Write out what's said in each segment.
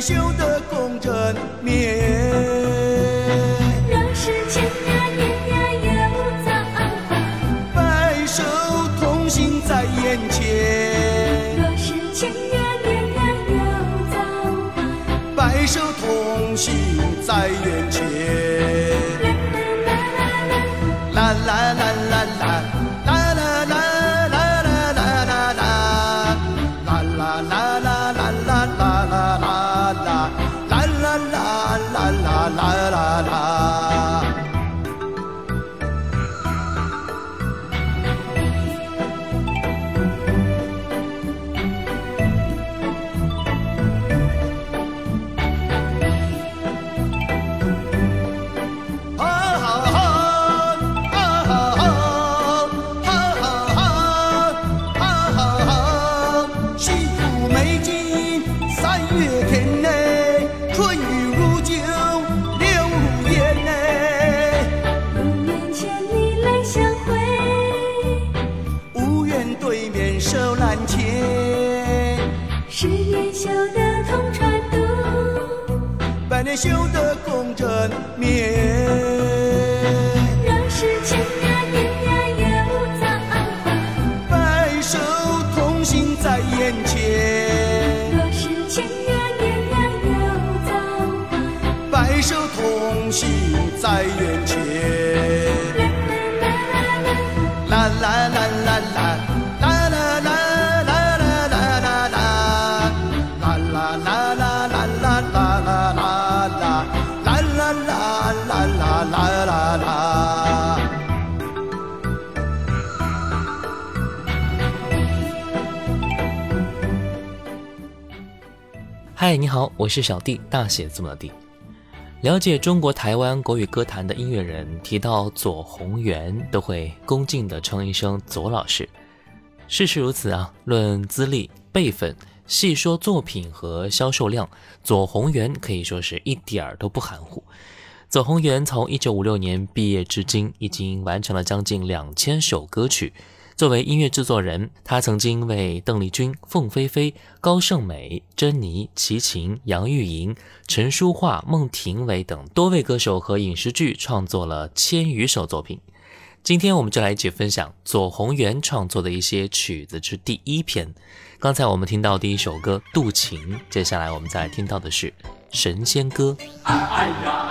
修得共枕眠，若是情呀念呀又早还，白首同行在眼前。若是情呀念呀又早还，白首同行在眼前。十年修得同船渡。百年修得共枕眠若是千呀年呀有造化白首同心在眼前若是千呀年呀有造化白首同心在眼前。啦啦啦嗨，你好，我是小弟，大写字母的弟。了解中国台湾国语歌坛的音乐人，提到左宏元，都会恭敬地称一声左老师。事实如此啊，论资历、辈分，细说作品和销售量，左宏元可以说是一点儿都不含糊。左宏元从一九五六年毕业至今，已经完成了将近两千首歌曲。作为音乐制作人，他曾经为邓丽君、凤飞飞、高胜美、珍妮、齐秦、杨钰莹、陈淑桦、孟庭苇等多位歌手和影视剧创作了千余首作品。今天我们就来一起分享左宏元创作的一些曲子之第一篇。刚才我们听到第一首歌《渡情》，接下来我们再听到的是《神仙歌》。哎呀，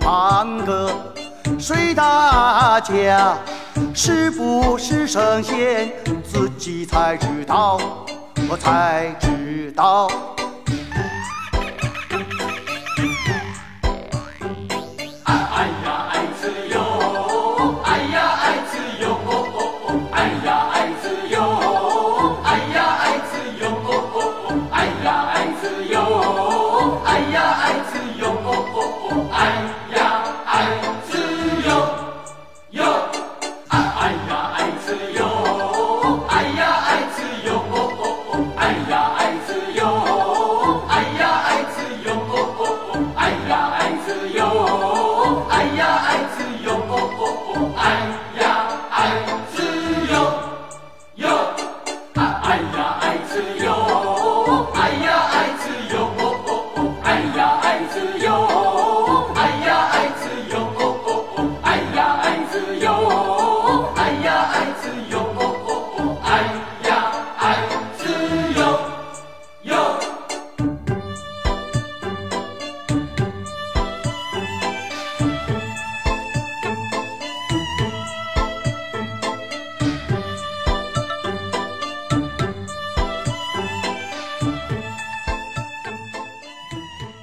胖哥睡大觉，是不是神仙，自己才知道，我才知道。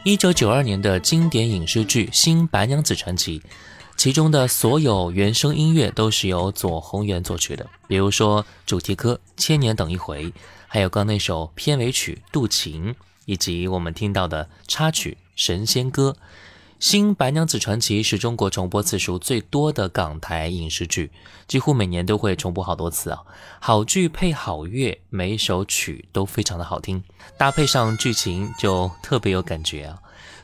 一九九二年的经典影视剧《新白娘子传奇》，其中的所有原声音乐都是由左宏元作曲的，比如说主题歌《千年等一回》，还有刚那首片尾曲《渡情》，以及我们听到的插曲《神仙歌》。《新白娘子传奇》是中国重播次数最多的港台影视剧，几乎每年都会重播好多次啊。好剧配好乐，每一首曲都非常的好听，搭配上剧情就特别有感觉啊。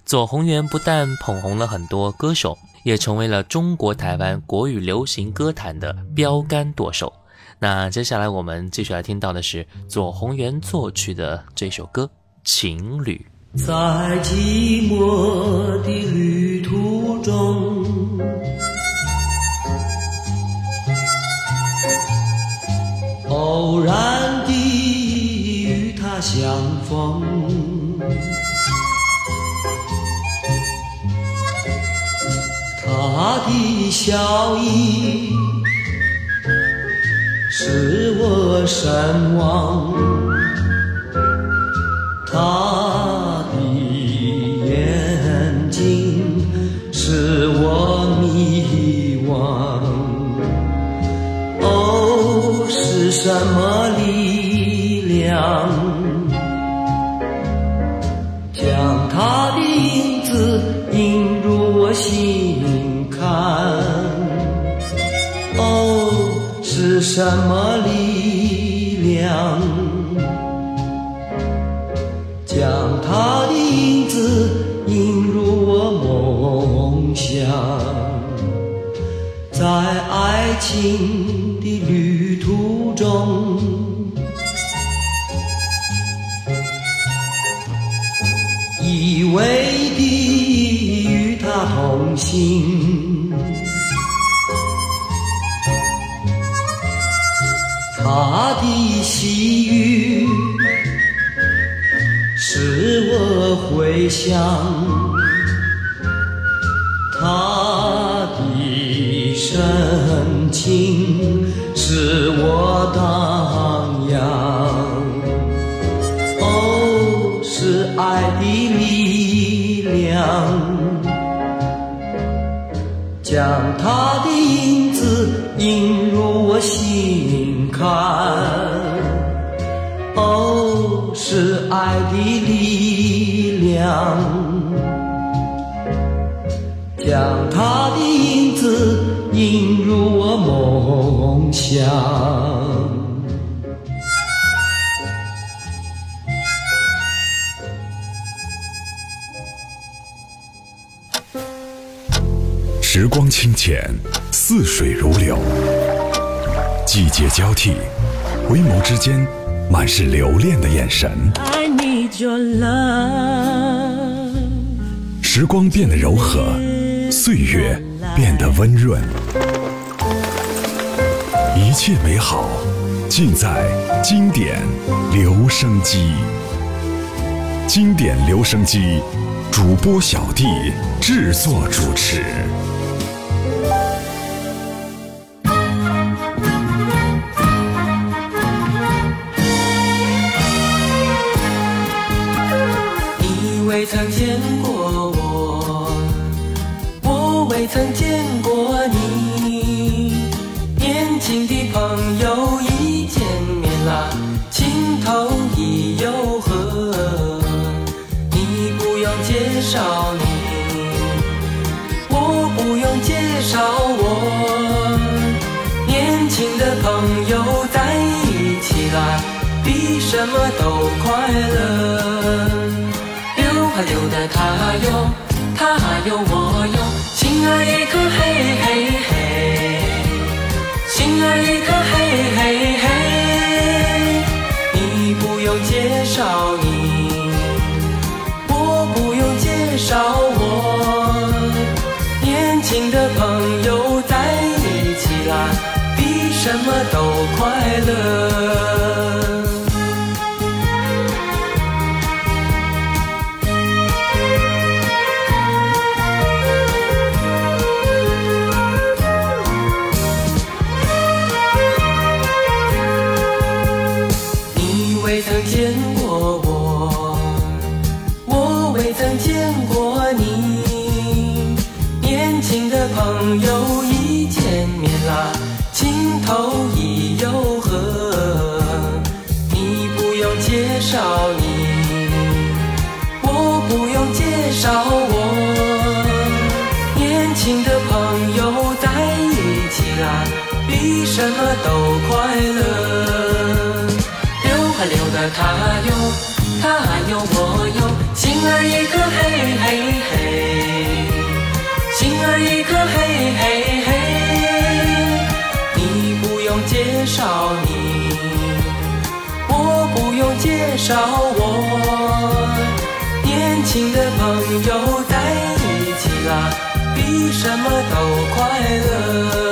左宏元不但捧红了很多歌手，也成为了中国台湾国语流行歌坛的标杆舵手。那接下来我们继续来听到的是左宏元作曲的这首歌《情侣》。在寂寞的旅途中，偶然地与他相逢。他的笑意使我神往。他什么力量？将他的影子映入我梦乡，在爱情想他的深情，使我荡漾。哦，是爱的力量，将他的影子映入我心坎。哦，是爱的力量量，将他的影子映入我梦乡。时光清浅，似水如流，季节交替，回眸之间满是留恋的眼神。Your love。时光变得柔和，岁月变得温润，一切美好尽在经典留声机。经典留声机，主播小弟制作主持。未曾见过我，我未曾见过你。年轻的朋友一见面啦，情投意又合。你不用介绍你，我不用介绍我。年轻的朋友在一起啦，比什么都快乐。溜啊溜的他哟，他有我哟，心儿一颗嘿嘿嘿，心儿一颗嘿嘿嘿。你不用介绍你，我不用介绍我。年轻的朋友在一起啦，比什么都快乐。见过我，我未曾见过你。年轻的朋友一见面啦，情投意又合。你不用介绍一颗嘿嘿嘿，心儿一颗嘿嘿嘿。你不用介绍你，我不用介绍我。年轻的朋友在一起啦，比什么都快乐。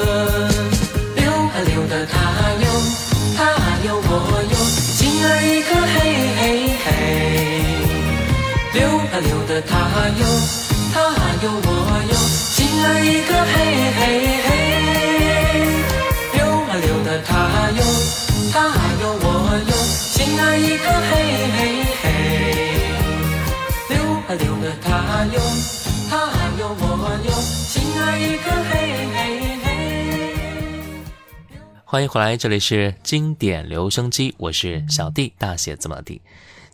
的他哟，他有我哟，心儿一颗嘿嘿嘿。溜啊溜的他哟，他有我哟，心儿一颗嘿嘿嘿。溜啊溜的他哟，他有我哟，心儿一颗嘿嘿嘿。欢迎回来，这里是经典留声机，我是小弟，大写字母的弟。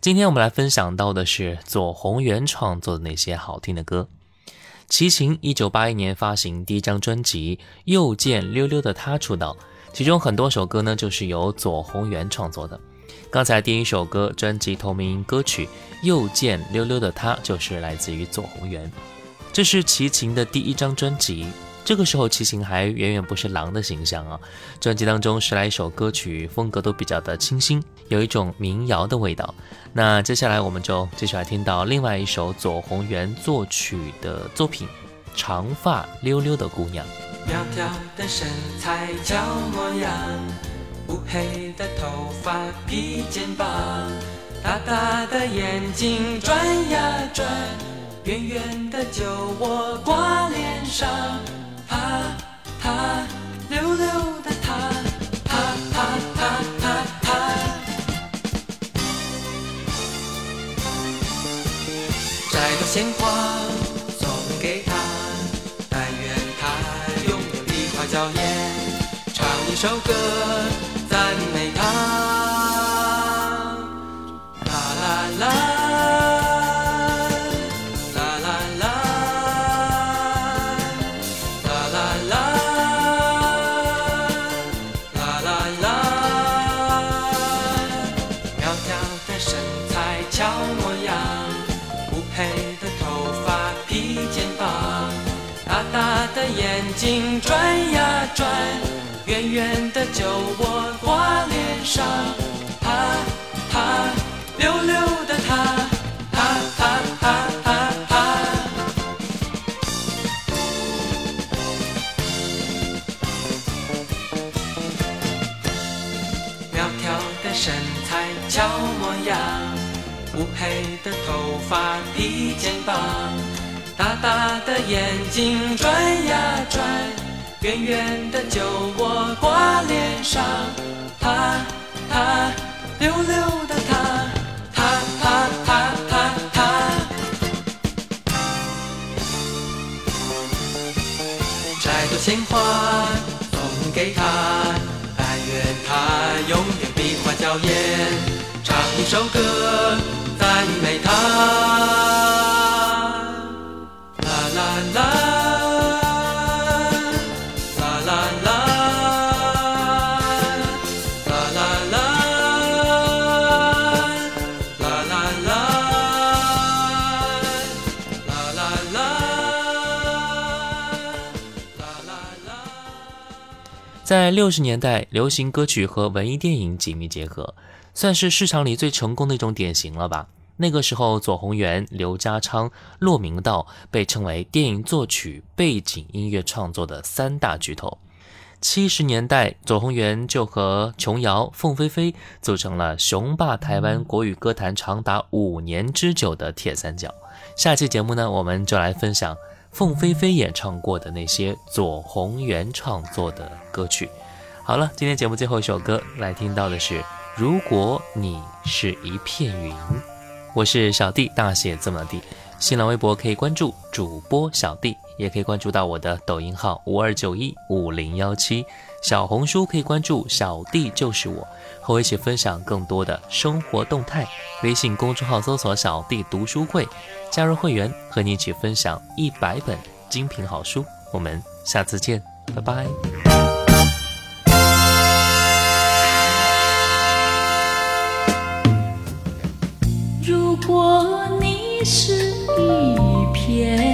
今天我们来分享到的是左宏元创作的那些好听的歌。齐秦一九八一年发行第一张专辑《又见溜溜的他》出道，其中很多首歌呢就是由左宏元创作的。刚才第一首歌，专辑同名歌曲《又见溜溜的他》就是来自于左宏元。这是齐秦的第一张专辑，这个时候齐秦还远远不是狼的形象啊。专辑当中十来首歌曲风格都比较的清新，有一种民谣的味道。那接下来我们就继续来听到另外一首左宏元作曲的作品《长发溜溜的姑娘》。苗条的身材俏模样，乌黑的头发披肩膀，大大的眼睛转呀转，圆圆的酒窝挂脸上，她她溜溜的她，她她她她她。摘朵鲜花送给她，但愿她永远梨花娇艳，唱一首歌睛转呀转，圆圆的酒窝挂脸上，啪啪溜溜的她，啪啪啪啪啪。苗条的身材俏模样，乌黑的头发披肩膀，大大的眼睛转呀转，圆圆的酒窝挂脸上，他他溜溜的他，他他他他他。摘朵鲜花送给他，但愿他永远比花娇艳，唱一首歌赞美他。在六十年代，流行歌曲和文艺电影紧密结合，算是市场里最成功的一种典型了吧。那个时候，左宏元、刘家昌、骆明道被称为电影作曲、背景音乐创作的三大巨头。七十年代，左宏元就和琼瑶、凤飞飞组成了雄霸台湾国语歌坛长达五年之久的铁三角。下期节目呢，我们就来分享凤飞飞演唱过的那些左宏元创作的歌曲。好了，今天节目最后一首歌来听到的是《如果你是一片云》。我是小弟，大写字母的。新浪微博可以关注主播小弟，也可以关注到我的抖音号五二九一五零幺七。小红书可以关注小弟就是我，和我一起分享更多的生活动态。微信公众号搜索“小弟读书会”，加入会员，和你一起分享一百本精品好书。我们下次见，拜拜。如果你是一片。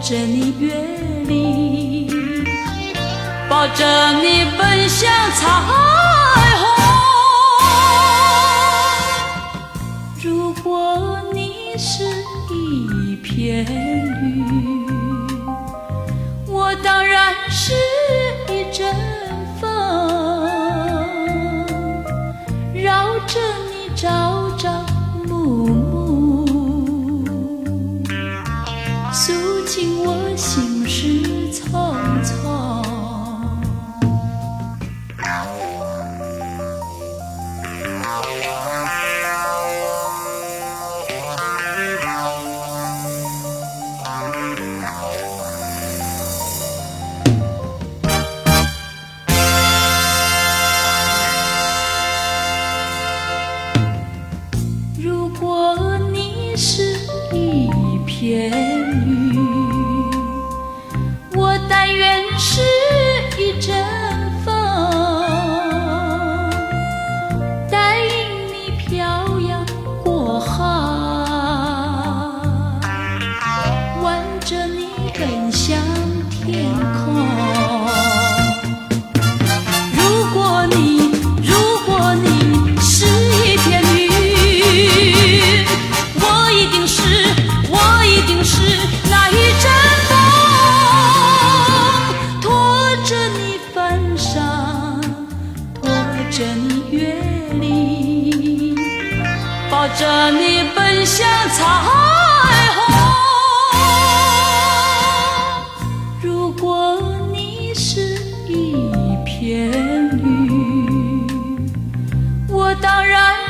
着你越岭，抱着你奔向彩虹。如果你是一片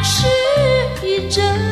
是一阵